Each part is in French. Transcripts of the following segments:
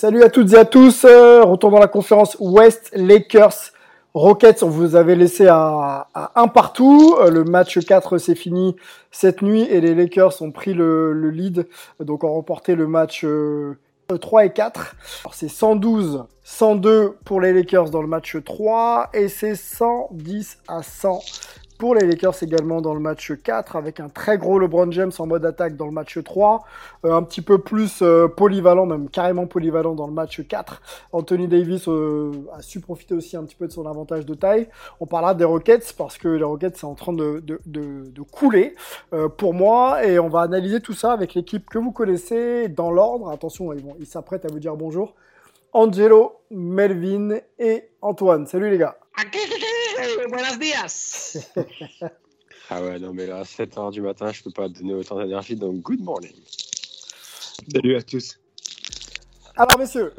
Salut à toutes et à tous. Euh, retour dans la conférence West Lakers Rockets. On vous avait laissé à, à un partout. Euh, le match 4 s'est fini cette nuit et les Lakers ont pris le, le lead. Donc ont remporté le match euh, 3 et 4. Alors c'est 112, 102 pour les Lakers dans le match 3 et c'est 110 à 100 pour les Lakers également dans le match 4 avec un très gros LeBron James en mode attaque dans le match 3, euh, un petit peu plus euh, polyvalent, même carrément polyvalent dans le match 4. Anthony Davis euh, a su profiter aussi un petit peu de son avantage de taille. On parlera des Rockets parce que les Rockets sont en train de, de, couler pour moi et on va analyser tout ça avec l'équipe que vous connaissez dans l'ordre. Attention, ils, vont- ils s'apprêtent à vous dire bonjour. Angelo, Melvin et Antoine. Salut les gars. Buenos días. ah ouais, non, mais là, à 7h du matin, je peux pas donner autant d'énergie, donc good morning. Salut à tous. Alors messieurs,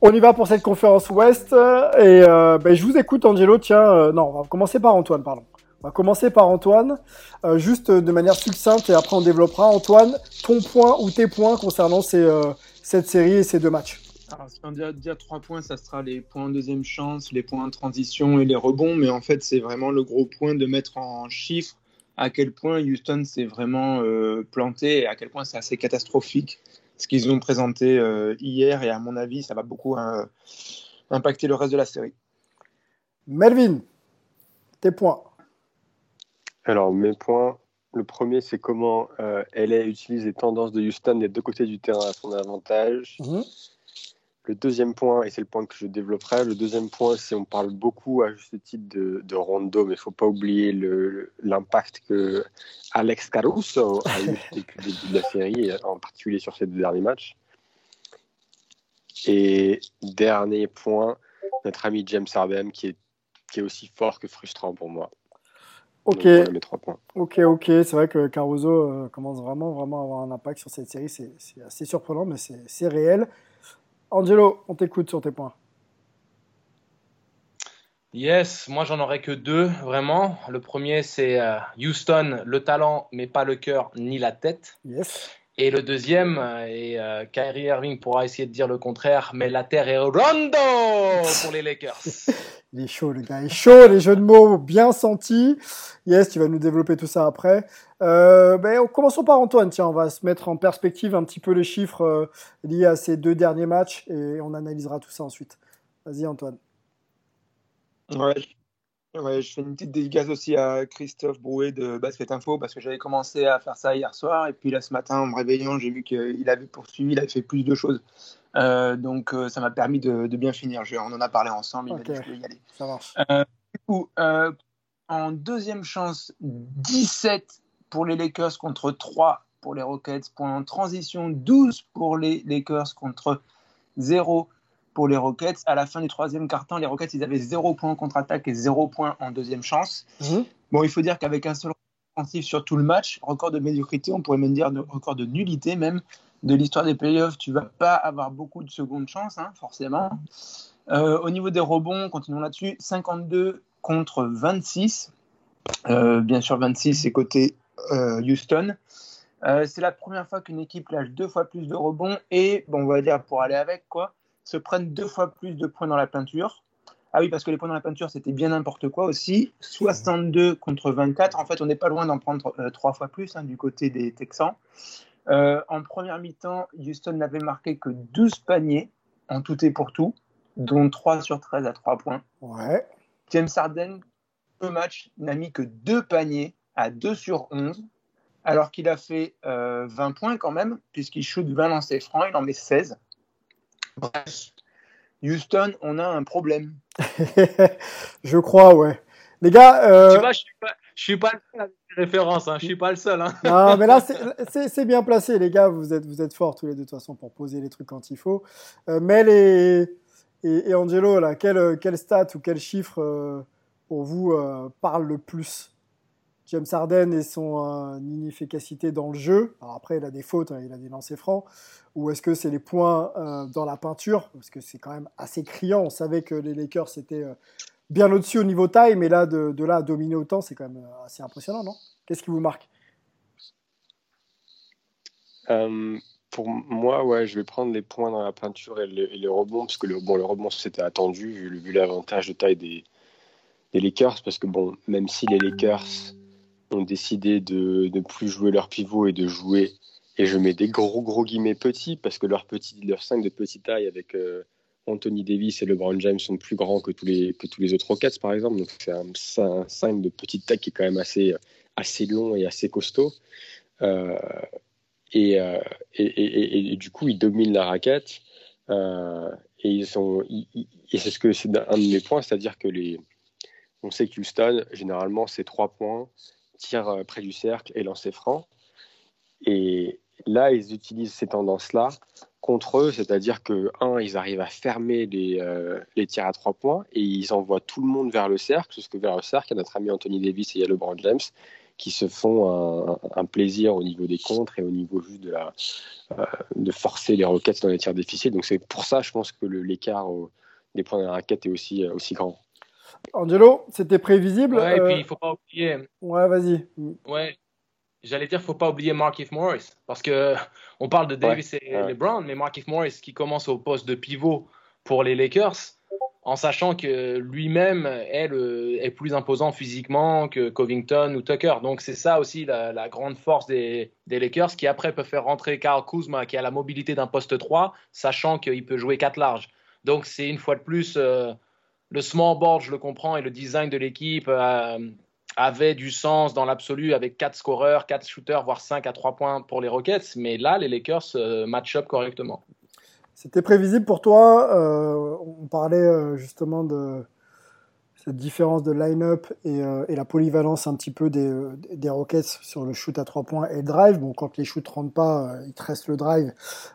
on y va pour cette conférence Ouest et euh, ben, je vous écoute Angelo. Tiens, euh, non, on va commencer par Antoine, pardon. On va commencer par Antoine, euh, juste de manière succincte et après on développera. Antoine, ton point ou tes points concernant ces, euh, cette série et ces deux matchs. Alors, si on dit dire trois points, ça sera les points en deuxième chance, les points de transition et les rebonds. Mais en fait, c'est vraiment le gros point de mettre en chiffres à quel point Houston s'est vraiment euh, planté et à quel point c'est assez catastrophique ce qu'ils ont présenté euh, hier. Et à mon avis, ça va beaucoup euh, impacter le reste de la série. Melvin, tes points. Alors, mes points, le premier, c'est comment euh, LA utilise les tendances de Houston des deux côtés du terrain à son avantage. Mhm. Le deuxième point, et c'est le point que je développerai, le deuxième point, c'est on parle beaucoup à juste titre de, de Rondo, mais il ne faut pas oublier l'impact que Alex Caruso a eu depuis le début de la série, en particulier sur ces deux derniers matchs. Et dernier point, notre ami James Harden, qui est, qui est aussi fort que frustrant pour moi. Ok, Donc, mes trois points. ok, ok. C'est vrai que Caruso euh, commence vraiment, vraiment à avoir un impact sur cette série. C'est assez surprenant, mais c'est c'est réel. Angelo, on t'écoute sur tes points. Yes, moi j'en aurais que deux, vraiment. Le premier, c'est euh, Houston, le talent, mais pas le cœur ni la tête. Yes. Et le deuxième, euh, et euh, Kyrie Irving pourra essayer de dire le contraire, mais la terre est Rondo pour les Lakers. Il est chaud, le gars. Il est chaud, les jeux de mots bien sentis. Yes, tu vas nous développer tout ça après. Euh, ben, commençons par Antoine. Tiens, on va se mettre en perspective un petit peu les chiffres euh, liés à ces deux derniers matchs et on analysera tout ça ensuite. Vas-y, Antoine. Ouais, ouais, je fais une petite dédicace aussi à Christophe Brouet de Basket Info parce que j'avais commencé à faire ça hier soir et puis là ce matin en me réveillant j'ai vu qu'il avait poursuivi, il avait fait plus de choses. Euh, donc euh, ça m'a permis de, de bien finir. Je- on en a parlé ensemble, il m'a dit je y aller. Ça marche. Euh, du coup, en deuxième chance, 17 pour les Lakers contre 3 pour les Rockets. Point en transition, 12 pour les Lakers contre 0 pour les Rockets. À la fin du troisième quart-temps, les Rockets, ils avaient 0 point en contre-attaque et 0 point en deuxième chance. Mhm. Bon, il faut dire qu'avec un seul offensif sur tout le match, record de médiocrité, on pourrait même dire de, record de nullité même de l'histoire des playoffs, tu vas pas avoir beaucoup de secondes chances, hein, forcément. Euh, au niveau des rebonds, continuons là-dessus, 52 contre 26. Euh, bien sûr, 26, c'est côté euh, Houston. C'est la première fois qu'une équipe lâche deux fois plus de rebonds et, bon, on va dire pour aller avec, quoi, se prennent deux fois plus de points dans la peinture. Ah oui, parce que les points dans la peinture, c'était bien n'importe quoi aussi. 62 contre 24. En fait, on n'est pas loin d'en prendre trois fois plus hein, du côté des Texans. Euh, en première mi-temps, Houston n'avait marqué que 12 paniers en tout et pour tout, dont 3 sur 13 à 3 points. Ouais. James Harden, au match, n'a mis que deux paniers à 2 sur 11, alors qu'il a fait 20 euh, points quand même, puisqu'il shoot 20 lancers francs, il en met 16. Bref, Houston, on a un problème. je crois, ouais. Les gars. Euh... Tu vois, je suis pas, suis pas le seul références, hein. je suis pas le seul. Hein. non, mais là, c'est bien placé, les gars. Vous êtes, vous êtes forts tous les deux, de toute façon, pour poser les trucs quand il faut. Euh, Mel et, Angelo, là, quel, quel stat ou quel chiffre euh, pour vous euh, parle le plus? James Harden et son euh, inefficacité dans le jeu. Alors après, il a des fautes, hein, il a des lancers francs. Ou est-ce que c'est les points dans la peinture? Parce que c'est quand même assez criant. On savait que les Lakers étaient bien au-dessus au niveau taille, mais là, de, là à dominer autant, c'est quand même assez impressionnant, non? Qu'est-ce qui vous marque? Pour moi, ouais, je vais prendre les points dans la peinture et les, rebonds, parce que le, bon, le rebond, c'était attendu, vu, l'avantage de taille des, Lakers, parce que bon, même si les Lakers ont décidé de ne plus jouer leur pivot et de jouer, et je mets des gros gros guillemets petits, parce que leurs petits, leurs 5 de petite taille avec euh, Anthony Davis et LeBron James sont plus grands que tous les, que tous les autres Rockets, par exemple. Donc c'est un, 5 de petite taille qui est quand même assez, assez long et assez costaud. Euh, et, euh, et, et, et, du coup, ils dominent la raquette. et ils sont, et c'est ce que c'est un de mes points, c'est-à-dire que les, on sait que Houston, généralement, c'est trois points tir euh, près du cercle et lancer franc. Et là, ils utilisent ces tendances-là contre eux, c'est-à-dire que, un, ils arrivent à fermer les, euh, les tirs à trois points et ils envoient tout le monde vers le cercle, parce que vers le cercle, il y a notre ami Anthony Davis et il y a LeBron James qui se font un, plaisir au niveau des contres et au niveau juste de, la, euh, de forcer les roquettes dans les tirs difficiles. Donc c'est pour ça, je pense que l'écart des points de la raquette est aussi, aussi grand. Angelo, c'était prévisible. Ouais, et puis euh, il faut pas oublier. Ouais, vas-y. Ouais. J'allais dire, faut pas oublier Markif Morris parce que on parle de Davis et LeBron, mais Markif Morris qui commence au poste de pivot pour les Lakers, en sachant que lui-même est, est, plus imposant physiquement que Covington ou Tucker. Donc c'est ça aussi la, grande force des, des, Lakers qui après peut faire rentrer Karl Kuzma qui a la mobilité d'un poste 3, sachant qu'il peut jouer 4 larges. Donc c'est une fois de plus euh, le small board, je le comprends, et le design de l'équipe euh, avait du sens dans l'absolu avec 4 scoreurs, 4 shooters, voire 5 à 3 points pour les Rockets. Mais là, les Lakers euh, match up correctement. C'était prévisible pour toi. Euh, on parlait justement de cette différence de line-up et, la polyvalence un petit peu des, des, Rockets sur le shoot à 3 points et le drive. Bon, quand les shoots ne rentrent pas, il te reste le drive,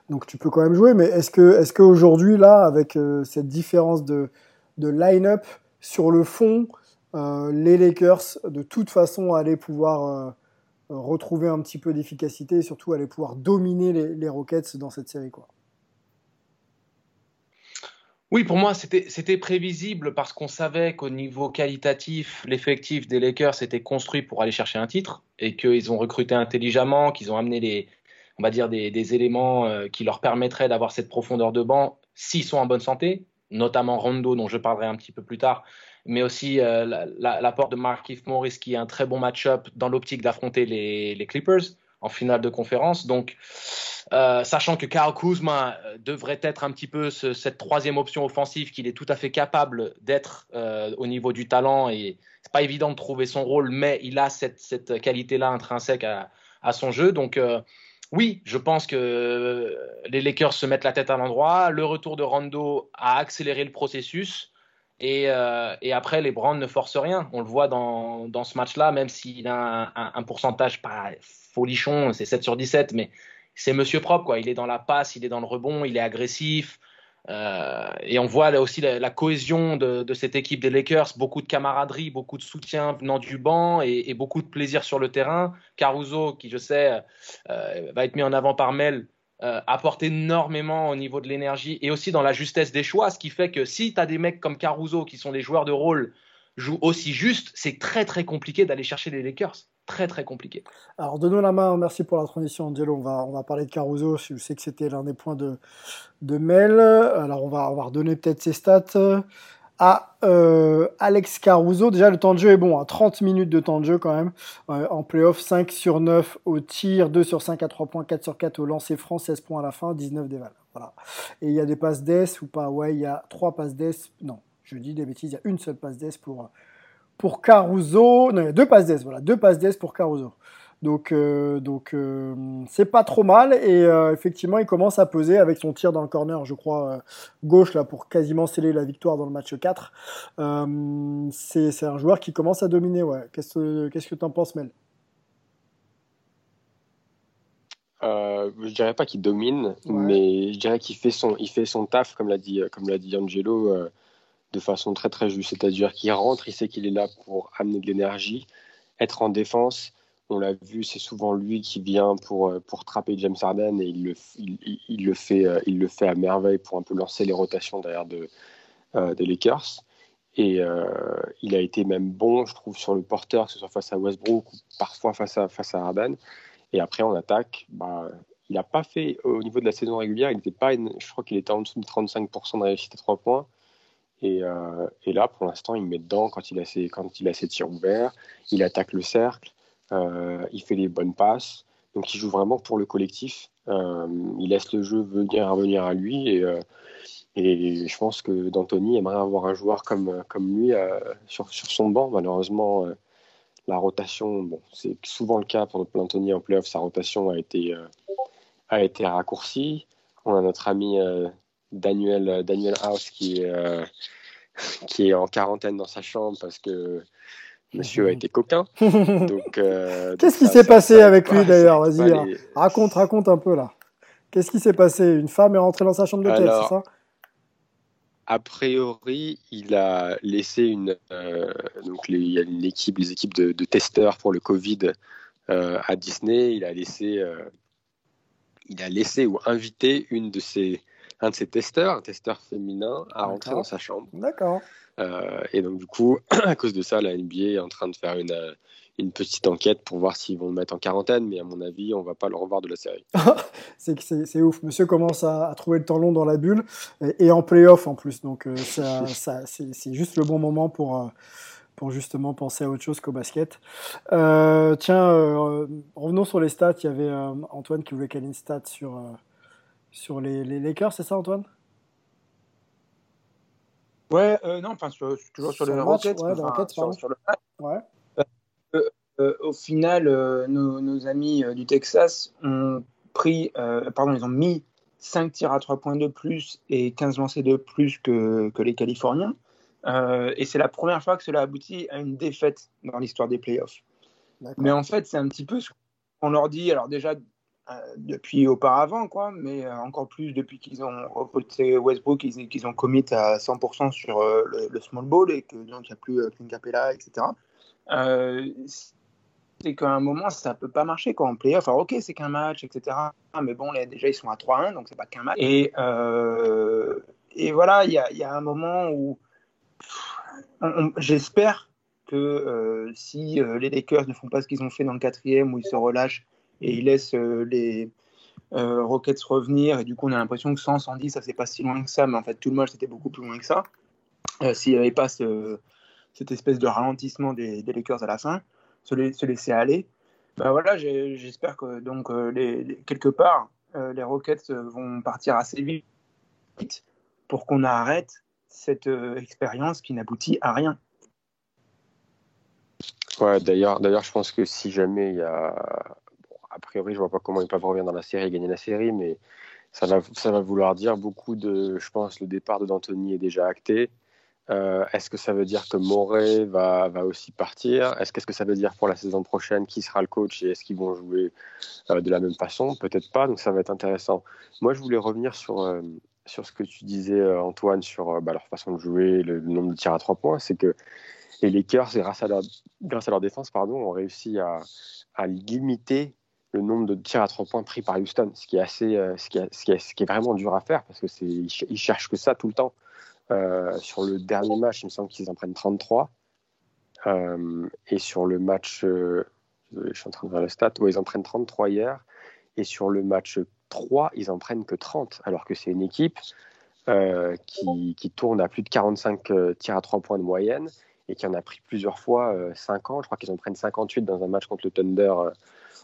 donc tu peux quand même jouer. Mais est-ce que, est-ce qu'aujourd'hui, là, avec cette différence de, de line-up sur le fond, euh, les Lakers, de toute façon, allaient pouvoir euh, retrouver un petit peu d'efficacité et surtout allaient pouvoir dominer les, Rockets dans cette série. Oui, pour moi, c'était prévisible parce qu'on savait qu'au niveau qualitatif, l'effectif des Lakers était construit pour aller chercher un titre et qu'ils ont recruté intelligemment, qu'ils ont amené les, on va dire des, éléments euh, qui leur permettraient d'avoir cette profondeur de banc s'ils sont en bonne santé notamment Rondo, dont je parlerai un petit peu plus tard, mais aussi euh, l'apport de Markif Morris, qui est un très bon match-up dans l'optique d'affronter les, Clippers en finale de conférence. Donc, euh, sachant que Karl Kuzma euh, devrait être un petit peu cette troisième option offensive qu'il est tout à fait capable d'être au niveau du talent et c'est pas évident de trouver son rôle, mais il a cette, qualité-là intrinsèque à, à, son jeu. Donc, oui, je pense que les Lakers se mettent la tête à l'endroit. Le retour de Rondo a accéléré le processus. Et, euh, après, les Browns ne forcent rien. On le voit dans, ce match-là, même s'il a un, pourcentage pas folichon, c'est 7 sur 17, mais c'est monsieur propre. Quoi. Il est dans la passe, il est dans le rebond, il est agressif. Euh, et on voit aussi la, cohésion de, cette équipe des Lakers, beaucoup de camaraderie, beaucoup de soutien venant du banc et, beaucoup de plaisir sur le terrain. Caruso, qui je sais euh, va être mis en avant par Mel, euh, apporte énormément au niveau de l'énergie et aussi dans la justesse des choix, ce qui fait que si tu as des mecs comme Caruso qui sont des joueurs de rôle jouent aussi juste, c'est très très compliqué d'aller chercher les Lakers. Très très compliqué. Alors donnons la main, merci pour la transition. Angelo, on va, on va parler de Caruso, je sais que c'était l'un des points de, de Mel, alors on va, on va redonner peut-être ses stats euh, Alex Caruso, déjà le temps de jeu est bon, 30 hein. minutes de temps de jeu quand même, euh, en playoff 5 sur 9 au tir, 2 sur 5 à 3 points, 4 sur 4 au lancer franc, 16 points à la fin, 19 déval. Voilà. Et il y a des passes d'ess ou pas? Ouais, il y a 3 passes d'ess, non, je dis des bêtises, il y a une seule passe d'ess pour, pour Caruso. Non, il y a deux passes d'ess, voilà, deux passes d'ess pour Caruso. Donc, euh, donc euh, c'est pas trop mal. Et euh, effectivement, il commence à peser avec son tir dans le corner, je crois, gauche, là, pour quasiment sceller la victoire dans le match 4. c'est un joueur qui commence à dominer. Ouais. Qu'est-ce que tu en penses, Mel? Je dirais pas qu'il domine, mais je dirais qu'il fait son, il fait son taf, comme l'a dit, comme l'a dit Angelo, de façon très très juste. C'est-à-dire qu'il rentre, il sait qu'il est là pour amener de l'énergie, être en défense, on l'a vu, c'est souvent lui qui vient pour, euh, pour trapper James Harden et il le, il, le fait, euh, il le fait à merveille pour un peu lancer les rotations derrière de, euh, des Lakers. Et il a été même bon, je trouve, sur le porteur, que ce soit face à Westbrook ou parfois face à, face à Harden. Et après, en attaque, bah, il n'a pas fait, au niveau de la saison régulière, il n'était pas, je crois qu'il était en dessous de 35% de réussite à 3 points. Et, et, là, pour l'instant, il met dedans quand il, a ses, quand il a ses tirs ouverts, il attaque le cercle. Euh, il fait les bonnes passes. Donc il joue vraiment pour le collectif. Euh, il laisse le jeu venir revenir à lui et, euh, et je pense que D'Antoni aimerait avoir un joueur comme, lui sur, son banc. Malheureusement, la rotation, bon, c'est souvent le cas pour D'Antoni en playoff, sa rotation a été, a été raccourcie. On a notre ami Daniel, Daniel House qui qui est en quarantaine dans sa chambre parce que Monsieur a été coquin. Euh, Qu'est-ce qui s'est passé avec lui d'ailleurs Vas-y, raconte, raconte un peu là. Qu'est-ce qui s'est passé? Une femme est rentrée dans sa chambre d'hôtel, c'est ça? A priori, il a laissé une. Euh, donc, il y a une équipe, les équipes de, testeurs pour le Covid euh, à Disney. Il a laissé. il a laissé ou invité une de ses, un de ses testeurs, un testeur féminin, à rentrer dans sa chambre. D'accord. Euh, et donc, du coup, à cause de ça, la NBA est en train de faire une, euh, une petite enquête pour voir s'ils vont le mettre en quarantaine, mais à mon avis, on va pas le revoir de la série. c'est ouf. Monsieur commence à, trouver le temps long dans la bulle et, en playoff en plus. Donc, euh, ça, c'est juste le bon moment pour, pour justement penser à autre chose qu'au basket. tiens, revenons sur les stats. Il y avait Antoine qui voulait ait une stat sur, sur les, les Lakers, c'est ça, Antoine? Ouais, euh, non, enfin, toujours sur, le Rockets. Ouais, sur, le match. Ouais. Euh, euh, au final, nos, nos, amis du Texas ont pris, pardon, ils ont mis 5 tirs à 3 points de plus et 15 lancés de plus que, que les Californiens. et c'est la première fois que cela aboutit à une défaite dans l'histoire des playoffs. Mais en fait, c'est un petit peu ce qu'on leur dit. Alors déjà, depuis auparavant, quoi, mais euh, encore plus depuis qu'ils ont recruté Westbrook, qu'ils ont commit à 100% sur euh, le, small ball et que donc il n'y a plus Clint Capella, etc. c'est qu'à un moment, ça peut pas marcher quand on playoff. Ok, c'est qu'un match, etc. Mais bon, déjà, ils sont à 3-1, donc c'est pas qu'un match. Et, voilà, il y a, un moment où j'espère que si les Lakers ne font pas ce qu'ils ont fait dans le quatrième, où ils se relâchent et il laisse euh, les euh, Rockets revenir. Et du coup, on a l'impression que 100, 110, ça c'est pas si loin que ça, mais en fait, tout le match c'était beaucoup plus loin que ça. Euh, s'il n'y avait pas cette espèce de ralentissement des, Lakers à la fin, se, laisser aller. Ben voilà, j'espère que donc quelque part les Rockets vont partir assez vite pour qu'on arrête cette expérience qui n'aboutit à rien. Ouais, d'ailleurs, d'ailleurs, je pense que si jamais il y a priori, je vois pas comment ils peuvent revenir dans la série et gagner la série, mais ça va, ça va vouloir dire beaucoup de. Je pense le départ de D'Antoni est déjà acté. Euh, est-ce que ça veut dire que Moret va, va aussi partir? Est-ce qu'est-ce que ça veut dire pour la saison prochaine Qui sera le coach et est-ce qu'ils vont jouer euh, de la même façon? Peut-être pas, donc ça va être intéressant. Moi, je voulais revenir sur, euh, sur ce que tu disais, Antoine, sur bah, leur façon de jouer, le, nombre de tirs à trois points. C'est que les Lakers, grâce à leur, grâce à leur défense, pardon, ont réussi à, à limiter le nombre de tirs à trois points pris par Houston, ce qui est assez, euh, ce, qui est, ce, qui est, ce qui est vraiment dur à faire parce c'est, ils, cherchent que ça tout le temps. Euh, sur le dernier match, il me semble qu'ils en prennent 33. Euh, et sur le match, je suis en train de voir le stat, ils en prennent 33 hier. Et sur le match 3, ils en prennent que 30, alors que c'est une équipe qui, qui, tourne à plus de 45 tirs à trois points de moyenne et qui en a pris plusieurs fois 50. Je crois qu'ils en prennent 58 dans un match contre le Thunder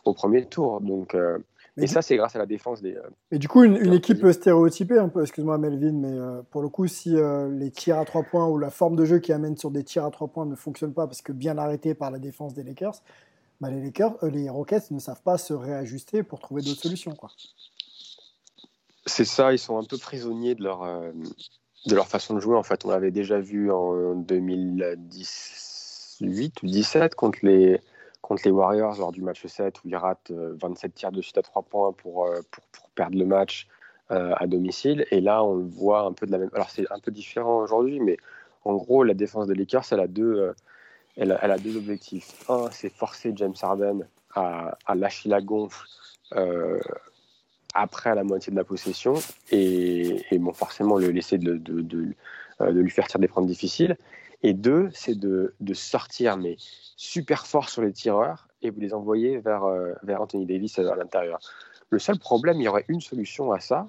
au premier tour. Donc, euh, et ça, c'est grâce à la défense des. Mais du coup, une, équipe stéréotypée, un peu, excuse-moi Melvin, mais pour le coup, si les tirs à trois points ou la forme de jeu qui amène sur des tirs à trois points ne fonctionne pas parce que bien arrêté par la défense des Lakers, bah, les, Lakers, les Rockets ne savent pas se réajuster pour trouver d'autres solutions. Quoi. C'est ça, ils sont un peu prisonniers de leur, de leur façon de jouer. En fait, on l'avait déjà vu en 2018 ou 2017 contre les, contre les Warriors lors du match 7 où ils ratent 27 tirs de suite à 3 points pour, pour, pour perdre le match à domicile. Et là, on le voit un peu de la même. Alors, c'est un peu différent aujourd'hui, mais en gros, la défense des Lakers, elle a deux, elle a, deux objectifs. Un, c'est forcer James Harden à, à lâcher la gonfle après la moitié de la possession et, bon, forcément le laisser de, de, euh, de, lui faire tirer des prendre difficiles. Et deux, c'est de, sortir mais super fort sur les tireurs et vous les envoyer vers, euh, vers Anthony Davis à l'intérieur. Le seul problème, il y aurait une solution à ça,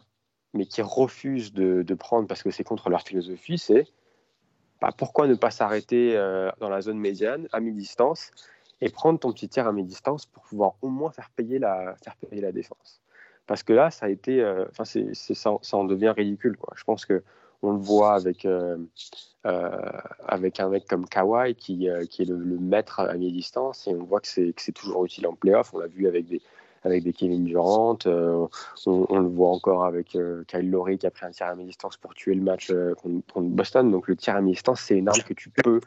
mais qui refuse de, prendre parce que c'est contre leur philosophie, c'est bah, pourquoi ne pas s'arrêter euh, dans la zone médiane à mi-distance et prendre ton petit tir à mi-distance pour pouvoir au moins faire payer la, faire payer la défense. Parce que là, ça a été, euh, enfin, ça, ça, en devient ridicule. Je pense que on le voit avec, euh, euh, avec un mec comme Kawhi qui, qui est le, maître à mi-distance et on voit que c'est, toujours utile en playoff. On l'a vu avec des, avec des Kevin Durant. On, le voit encore avec Kyle Lowry qui a pris un tir à mi-distance pour tuer le match contre, Boston. Donc le tir à mi-distance, c'est une arme que tu peux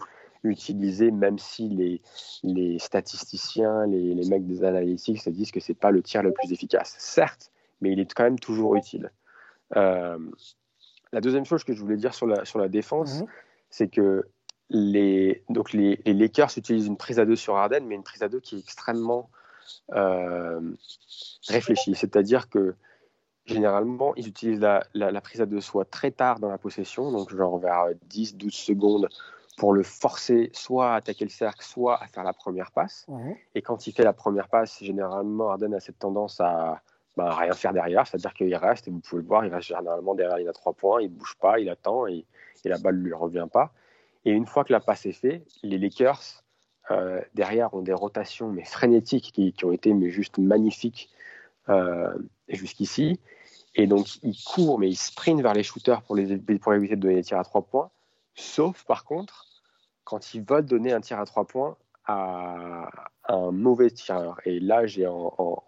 utiliser, même si les, les statisticiens, les, les mecs des analytics se disent que c'est pas le tir le plus efficace. Certes, mais il est quand même toujours utile. Euh, la deuxième chose que je voulais dire sur la, sur la défense, mhm. c'est que les, donc les, les, Lakers utilisent une prise à deux sur Harden, mais une prise à deux qui est extrêmement euh, réfléchie. C'est-à-dire que généralement, ils utilisent la, la, prise à deux soit très tard dans la possession, donc genre vers 10-12 secondes, pour le forcer soit à attaquer le cercle, soit à faire la première passe. Mhm. Et quand il fait la première passe, généralement, Harden a cette tendance à, bah, rien faire derrière, c'est-à-dire qu'il reste, et vous pouvez le voir, il reste généralement derrière, il a trois points, il ne bouge pas, il attend, et, la balle ne lui revient pas. Et une fois que la passe est faite, les Lakers, euh, derrière, ont des rotations mais frénétiques qui, ont été mais juste magnifiques euh, jusqu'ici. Et donc, ils courent, mais ils sprintent vers les shooters pour, les, pour éviter de donner des tirs à trois points. Sauf, par contre, quand ils veulent donner un tir à trois points à, un mauvais tireur. Et là, j'ai en,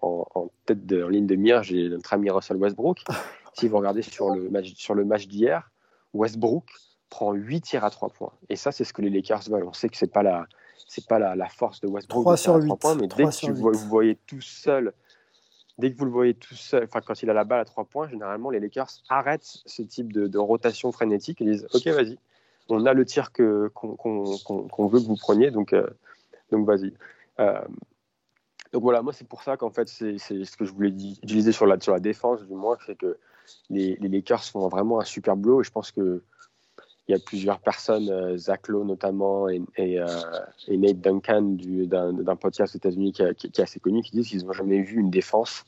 de, en ligne de mire, j'ai notre ami Russell Westbrook. si vous regardez sur le match, sur le match d'hier, Westbrook prend 8 tirs à 3 points. Et ça, c'est ce que les Lakers veulent. On sait que c'est pas la c'est pas la, la, force de Westbrook 3 sur 8, points, mais dès que vous, vous, voyez tout seul, dès que vous le voyez tout seul, enfin quand il a la balle à 3 points, généralement les Lakers arrêtent ce type de, de rotation frénétique et disent OK, vas-y, on a le tir que qu'on qu'on veut que vous preniez, donc euh, donc vas-y. Euh, donc voilà, moi c'est pour ça qu'en fait c'est ce que je voulais utiliser sur la, sur la défense du moins, c'est que les, les, Lakers font vraiment un super boulot. Et je pense que il y a plusieurs personnes, euh, Zach Lowe notamment et, et, euh, Nate Duncan d'un podcast aux États-Unis qui, qui, est assez connu, qui disent qu'ils n'ont jamais vu une défense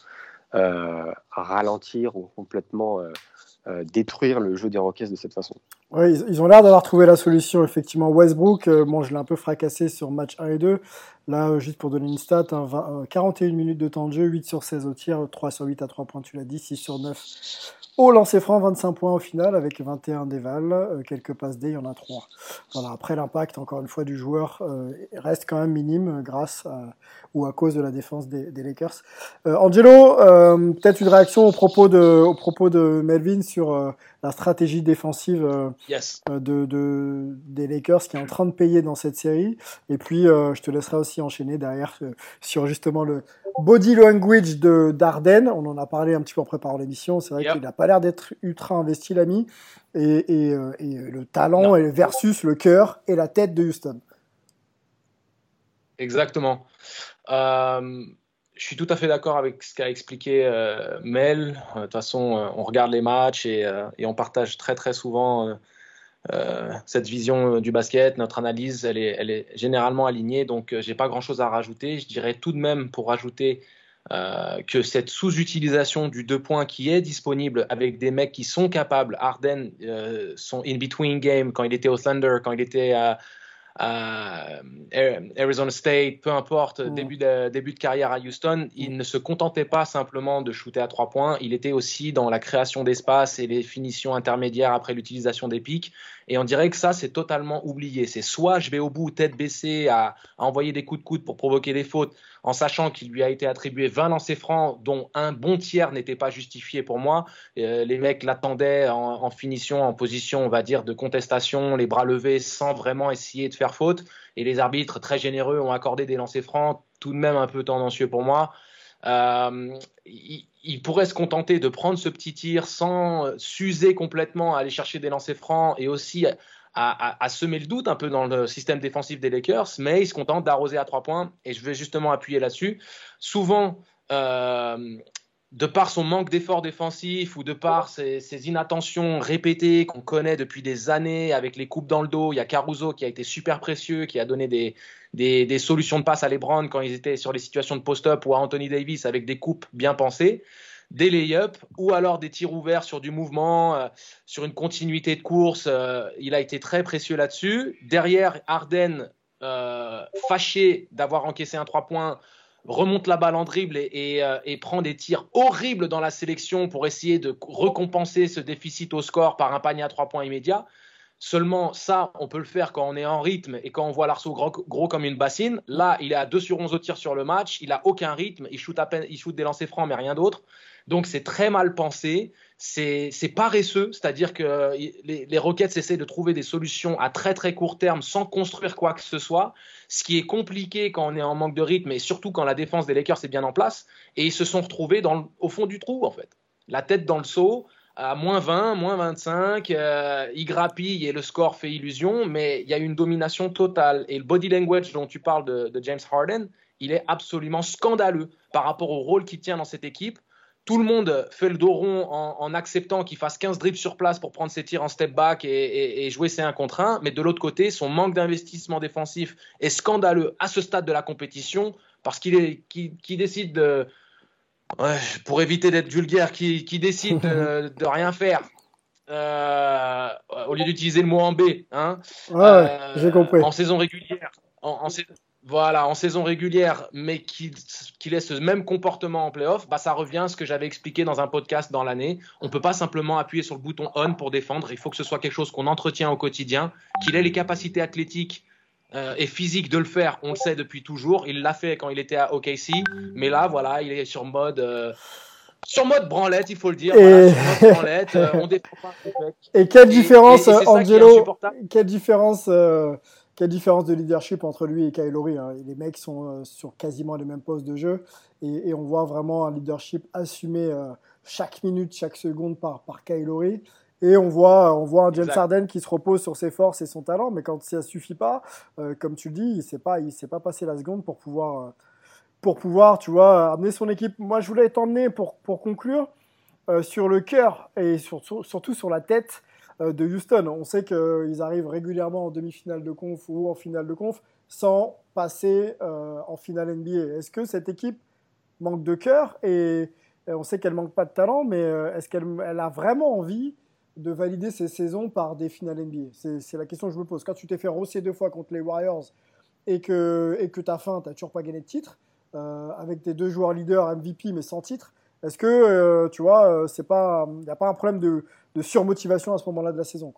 ralentir ou complètement détruire le jeu des Rockets de cette façon. Ils, ont l'air d'avoir trouvé la solution, effectivement. Westbrook, euh, bon, je l'ai un peu fracassé sur match 1 et 2. Là, euh, juste pour donner une stat, 41 hein, euh, minutes de temps de jeu, 8 sur 16 au tir, 3 sur 8 à 3 points, tu l'as dit, 6 sur 9 au lancer franc, 25 points au final, avec 21 déval, quelques passes D, il y en a 3. Voilà, après l'impact, encore une fois, du joueur reste quand même minime grâce ou à cause de la défense des, Lakers. Angelo, peut-être une réaction au propos de, au propos de Melvin sur la stratégie défensive euh, euh, de, de, des Lakers qui est en train de payer dans cette série. Et puis, euh, je te laisserai aussi enchaîner derrière sur justement le body language de Darden. On en a parlé un petit peu en préparant l'émission. C'est vrai qu'il n'a pas l'air d'être ultra investi, l'ami. Et, et, et, le talent versus le cœur et la tête de Houston. Exactement. Euh, je suis tout à fait d'accord avec ce qu'a expliqué euh, Mel. Euh, de toute façon, euh, on regarde les matchs et, on partage très très souvent cette vision du basket. Notre analyse, elle est, elle est généralement alignée, donc j'ai pas grand-chose à rajouter. Je dirais tout de même, pour rajouter, que cette sous-utilisation du deux points qui est disponible avec des mecs qui sont capables, Arden, son in-between game, quand il était au Thunder, quand il était à à Arizona State, peu importe, Mm. début, de, début de carrière à Houston, il ne se contentait pas simplement de shooter à trois points, il était aussi dans la création d'espace et les finitions intermédiaires après l'utilisation des pics. Et on dirait que ça, c'est totalement oublié. C'est soit je vais au bout, tête baissée, à, à envoyer des coups de coude pour provoquer des fautes, en sachant qu'il lui a été attribué 20 lancers francs, dont un bon tiers n'était pas justifié pour moi. Euh, les mecs l'attendaient en, finition, en position, on va dire, de contestation, les bras levés, sans vraiment essayer de faire faute. Et les arbitres, très généreux, ont accordé des lancers francs, tout de même un peu tendancieux pour moi. Euh, il, il, pourrait se contenter de prendre ce petit tir sans s'user complètement à aller chercher des lancers francs et aussi à, semer le doute un peu dans le système défensif des Lakers, mais il se contente d'arroser à trois points et je vais justement appuyer là-dessus. Souvent, euh, de par son manque d'effort défensif ou de par ses, ses inattentions répétées qu'on connaît depuis des années avec les coupes dans le dos, il y a Caruso qui a été super précieux, qui a donné des, des, des solutions de passe à LeBron quand ils étaient sur les situations de post-up ou à Anthony Davis avec des coupes bien pensées, des lay-ups ou alors des tirs ouverts sur du mouvement, euh, sur une continuité de course. Euh, il a été très précieux là-dessus. Derrière, Arden, euh, fâché d'avoir encaissé un 3 points, remonte la balle en dribble et, prend des tirs horribles dans la sélection pour essayer de récompenser ce déficit au score par un panier à trois points immédiat. Seulement, ça, on peut le faire quand on est en rythme et quand on voit l'arceau gros, comme une bassine. Là, il est à 2 sur 11 au tir sur le match. Il a aucun rythme. Il shoot, à peine, il shoot des lancers francs, mais rien d'autre. Donc, c'est très mal pensé. C'est paresseux. C'est-à-dire que les, les Rockets essaient de trouver des solutions à très, très court terme sans construire quoi que ce soit. Ce qui est compliqué quand on est en manque de rythme et surtout quand la défense des Lakers est bien en place. Et ils se sont retrouvés dans au fond du trou, en fait. La tête dans le seau à moins 20, moins 25, euh, il grappille et le score fait illusion, mais il y a une domination totale. Et le body language dont tu parles de, de, James Harden, il est absolument scandaleux par rapport au rôle qu'il tient dans cette équipe. Tout le monde fait le dos rond en, en acceptant qu'il fasse 15 dribbles sur place pour prendre ses tirs en step back et, et, et jouer ses 1 contre 1, mais de l'autre côté, son manque d'investissement défensif est scandaleux à ce stade de la compétition parce qu'il qu qu décide de Ouais, pour éviter d'être vulgaire, qui, qui décide de, de, rien faire euh, au lieu d'utiliser le mot en B, hein, ouais, euh, j'ai compris. En saison régulière, en, en, voilà, en saison régulière, mais qui, qui laisse ce même comportement en playoff, bah ça revient à ce que j'avais expliqué dans un podcast dans l'année. On peut pas simplement appuyer sur le bouton on pour défendre. Il faut que ce soit quelque chose qu'on entretient au quotidien, qu'il ait les capacités athlétiques euh, et physique de le faire, on le sait depuis toujours. Il l'a fait quand il était à OKC, mais là, voilà, il est sur mode, euh, sur mode branlette, il faut le dire. Et, voilà, branlette, euh, on défend pas et quelle différence, et, et Angelo Quelle différence, quelle différence de leadership entre lui et Kyle Lowry. Hein. Les mecs sont sur quasiment les mêmes postes de jeu, et, et on voit vraiment un leadership assumé chaque minute, chaque seconde par, par Kyle Lowry. Et on voit, on voit un James. Harden qui se repose sur ses forces et son talent, mais quand ça suffit pas, euh, comme tu le dis, il s'est pas, il s'est pas passé la seconde pour pouvoir, euh, pour pouvoir, tu vois, amener son équipe. Moi, je voulais t'emmener pour pour conclure euh, sur le cœur et sur, sur, surtout sur la tête euh, de Houston. On sait qu'ils arrivent régulièrement en demi-finale de conf ou en finale de conf sans passer euh, en finale NBA. Est-ce que cette équipe manque de cœur et, on sait qu'elle manque pas de talent, mais euh, est-ce qu'elle elle a vraiment envie de valider ces saisons par des finales NBA C'est la question que je me pose. Quand tu t'es fait rosser deux fois contre les Warriors et que et que t'as faim, t'as toujours pas gagné de titre euh, avec tes deux joueurs leaders MVP mais sans titre. Est-ce que euh, tu vois, euh, il n'y a pas un problème de, de surmotivation à ce moment-là de la saison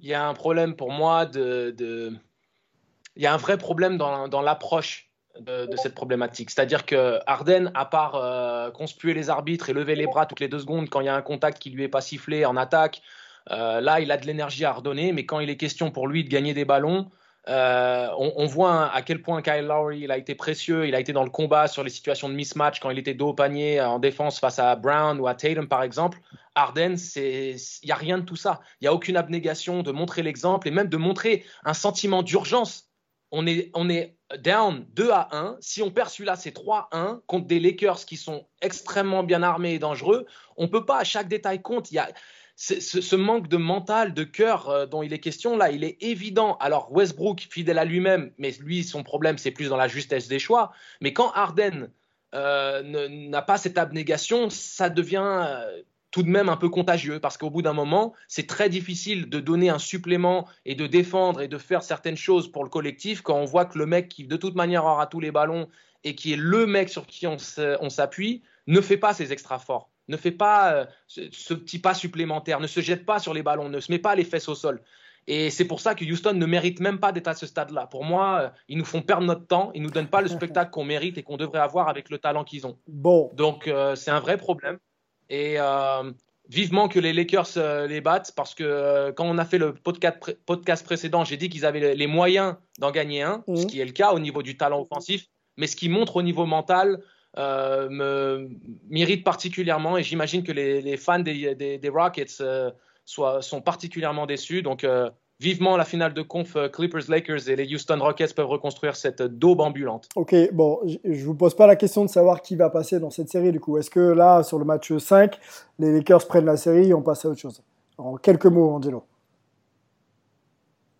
Il y a un problème pour moi il y a un vrai problème dans, l'approche de, de, cette problématique. C'est-à-dire que Arden, à part euh, conspuer les arbitres et lever les bras toutes les deux secondes quand il y a un contact qui lui est pas sifflé en attaque, euh, là, il a de l'énergie à redonner, mais quand il est question pour lui de gagner des ballons, euh, on, voit à quel point Kyle Lowry a été précieux, il a été dans le combat sur les situations de mismatch quand il était dos au panier en défense face à Brown ou à Tatum par exemple. Arden, il n'y a rien de tout ça. Il n'y a aucune abnégation de montrer l'exemple et même de montrer un sentiment d'urgence. On est, down 2 à 1. Si on perd celui-là, c'est 3-1 contre des Lakers qui sont extrêmement bien armés et dangereux. On ne peut pas, à chaque détail compte. Il y a ce, manque de mental, de cœur euh, dont il est question là, il est évident. Alors Westbrook, fidèle à lui-même, mais lui, son problème, c'est plus dans la justesse des choix. Mais quand Harden euh, n'a pas cette abnégation, ça devient, euh, tout de même un peu contagieux parce qu'au bout d'un moment, c'est très difficile de donner un supplément et de défendre et de faire certaines choses pour le collectif quand on voit que le mec qui de toute manière aura tous les ballons et qui est le mec sur qui on s'appuie ne fait pas ses extra forts, ne fait pas euh, ce, petit pas supplémentaire, ne se jette pas sur les ballons, ne se met pas les fesses au sol. Et c'est pour ça que Houston ne mérite même pas d'être à ce stade-là. Pour moi, euh, ils nous font perdre notre temps, ils nous donnent pas le spectacle qu'on mérite et qu'on devrait avoir avec le talent qu'ils ont. Bon. Donc euh, c'est un vrai problème. Et vivement que les Lakers les battent parce que quand on a fait le podcast, podcast précédent, j'ai dit qu'ils avaient les moyens d'en gagner un, ce mmh. qui est le cas au niveau du talent offensif. Mais ce qui montre au niveau mental, me m'irrite particulièrement et j'imagine que les, fans des, Rockets euh, soient, sont particulièrement déçus. Donc, euh, vivement la finale de conf Clippers-Lakers et les Houston Rockets peuvent reconstruire cette daube ambulante. Ok, bon, je vous pose pas la question de savoir qui va passer dans cette série du coup. Est-ce que là, sur le match 5, les Lakers prennent la série et on passe à autre chose? En quelques mots, Angelo.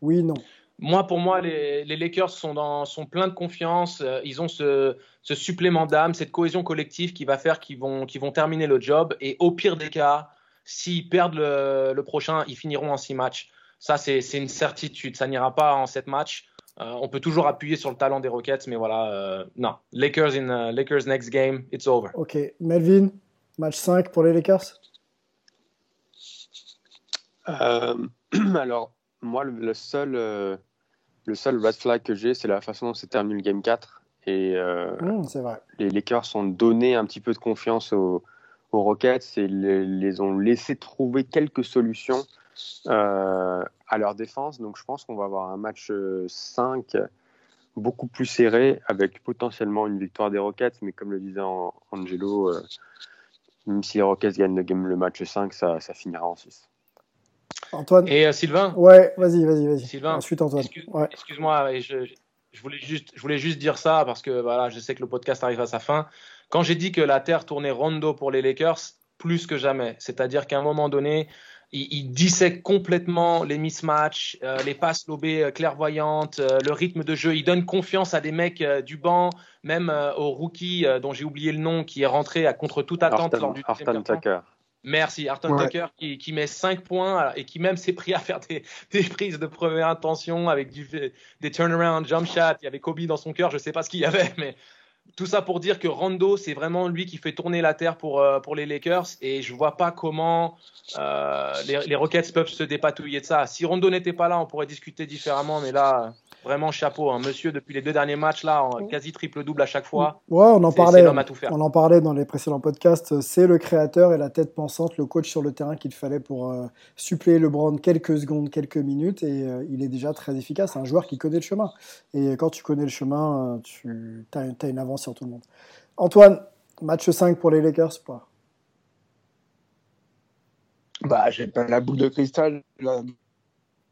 Oui, non. Moi, pour moi, les, Lakers sont, dans, sont pleins de confiance. Euh, ils ont ce, supplément d'âme, cette cohésion collective qui va faire qu'ils vont, vont terminer le job. Et au pire des cas, s'ils perdent le, prochain, ils finiront en six matchs. Ça, c'est une certitude. Ça n'ira pas en sept matchs. Euh, on peut toujours appuyer sur le talent des Rockets, mais voilà, euh, non. Lakers in Lakers next game, it's over. Ok, Melvin, match 5 pour les Lakers? alors, moi, le seul le seul red flag que j'ai, c'est la façon dont s'est terminé le Game 4. Et euh, mmh, les Lakers ont donné un petit peu de confiance aux, Rockets et les, ont laissé trouver quelques solutions euh, à leur défense. Donc je pense qu'on va avoir un match 5 euh, beaucoup plus serré avec potentiellement une victoire des Rockets. Mais comme le disait Angelo, même si les Rockets gagnent le, game, le match 5, ça, ça finira en 6. Antoine Et euh, Sylvain Ouais, vas-y, vas-y, vas-y. Sylvain, ensuite Antoine. Excuse-moi, je, je, voulais juste, je voulais juste dire ça parce que voilà, je sais que le podcast arrive à sa fin. Quand j'ai dit que la Terre tournait rondo pour les Lakers, plus que jamais. C'est-à-dire qu'à un moment donné, il, dissèque complètement les mismatchs, euh, les passes lobées euh, clairvoyantes, le rythme de jeu. Il donne confiance à des mecs du banc, même au rookie dont j'ai oublié le nom, qui est rentré à contre toute attente lors du Tucker. Merci, Arton Tucker qui, qui, met 5 points et qui même s'est pris à faire des, des, prises de première intention avec du, des turnaround, jump shots. Il y avait Kobe dans son cœur, je ne sais pas ce qu'il y avait, mais tout ça pour dire que Rondo, c'est vraiment lui qui fait tourner la terre pour, euh, pour les Lakers et je ne vois pas comment euh, les, les, Rockets peuvent se dépatouiller de ça. Si Rondo n'était pas là, on pourrait discuter différemment, mais là, Vraiment chapeau, hein. monsieur, depuis les deux derniers matchs, là, quasi triple-double à chaque fois. Ouais, on en parlait. On en parlait dans les précédents podcasts. C'est le créateur et la tête pensante, le coach sur le terrain qu'il fallait pour euh, suppléer LeBron quelques secondes, quelques minutes. Et euh, il est déjà très efficace. C'est un joueur qui connaît le chemin. Et quand tu connais le chemin, euh, tu as, une avance sur tout le monde. Antoine, match 5 pour les Lakers ou pas? Bah, j'ai pas la boule de cristal.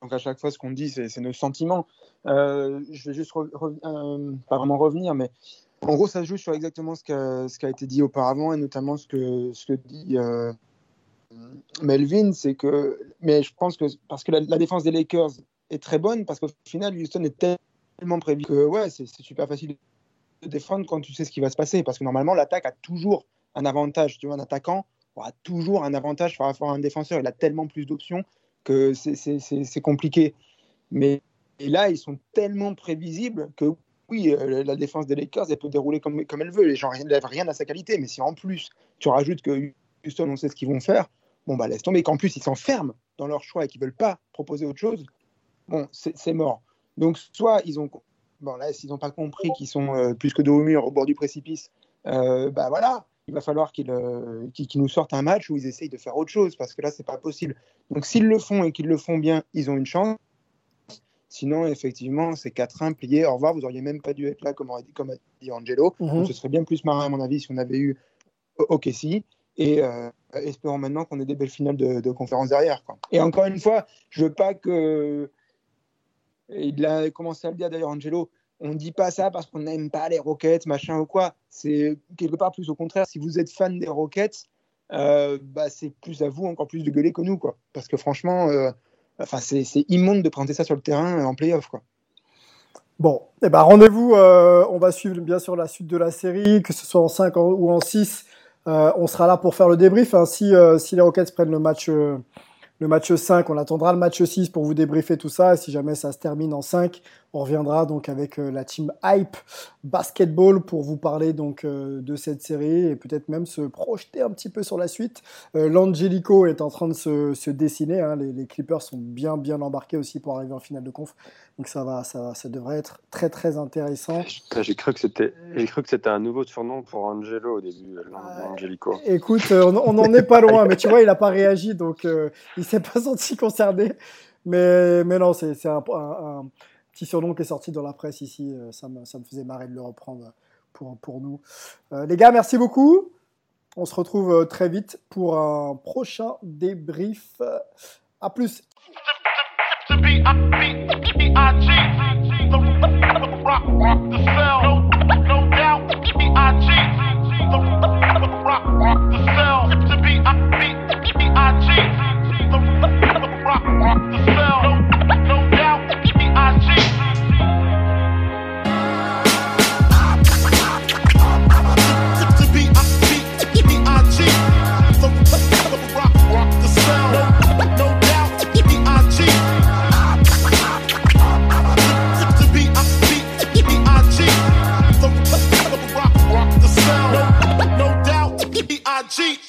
Donc à chaque fois, ce qu'on dit, c'est nos sentiments. Euh, je vais juste, euh, pas vraiment revenir, mais en gros, ça joue sur exactement ce, qui a été dit auparavant et notamment ce que, ce que dit euh, Melvin, c'est que, mais je pense que parce que la, défense des Lakers est très bonne, parce qu'au final, Houston est tellement prévu que ouais, c'est super facile de défendre quand tu sais ce qui va se passer, parce que normalement, l'attaque a toujours un avantage. Tu vois, un attaquant aura toujours un avantage par rapport à un défenseur. Il a tellement plus d'options que c'est compliqué. Mais là, ils sont tellement prévisibles que oui, euh, la défense des Lakers, elle peut dérouler comme, elle veut. Les gens n'enlèvent rien à sa qualité. Mais si en plus, tu rajoutes que Houston, on sait ce qu'ils vont faire, bon, bah laisse tomber. Qu'en plus, ils s'enferment dans leur choix et qu'ils ne veulent pas proposer autre chose, bon, c'est mort. Donc, soit ils ont. Bon, là, s'ils n'ont pas compris qu'ils sont euh, plus que dos au mur, au bord du précipice, euh, bah voilà, il va falloir euh, qu'ils nous sortent un match où ils essayent de faire autre chose, parce que là, c'est pas possible. Donc, s'ils le font et qu'ils le font bien, ils ont une chance. Sinon, effectivement, c'est 4-1 plié. Au revoir, vous auriez même pas dû être là, comme a dit, comme a dit Angelo. Mhm. ce serait bien plus marrant, à mon avis, si on avait eu OKC. Et euh, espérons maintenant qu'on ait des belles finales de, conférence derrière. Et encore une fois, je veux pas que. Il a commencé à le dire d'ailleurs, Angelo on ne dit pas ça parce qu'on n'aime pas les Rockets, machin ou quoi. C'est quelque part plus au contraire. Si vous êtes fan des Rockets, euh, bah, c'est plus à vous encore plus de gueuler que nous. Parce que franchement, euh, c'est immonde de présenter ça sur le terrain en playoff. Bon, eh ben rendez-vous. Euh, on va suivre bien sûr la suite de la série, que ce soit en 5 ou en 6. on sera là pour faire le débrief. Hein. Si, les Rockets prennent le match le match 5. On attendra le match 6 pour vous débriefer tout ça. si jamais ça se termine en 5, on reviendra donc avec euh, la team Hype Basketball pour vous parler donc euh, de cette série et peut-être même se projeter un petit peu sur la suite. Euh, L'Angelico est en train de se, dessiner. Hein. Les, Clippers sont bien bien embarqués aussi pour arriver en finale de conf. Donc ça va, ça, ça devrait être très très intéressant. J'ai cru que c'était, j'ai cru que c'était un nouveau surnom pour Angelo au début, Angelico. Écoute, on, n'en est pas loin, mais tu vois, il n'a pas réagi, donc il s'est pas senti concerné. Mais, mais non, c'est un, un, petit surnom qui est sorti dans la presse ici. Euh, ça me, ça me faisait marrer de le reprendre pour, pour nous. Euh, les gars, merci beaucoup. On se retrouve euh, très vite pour un prochain débrief. À plus. Cheat.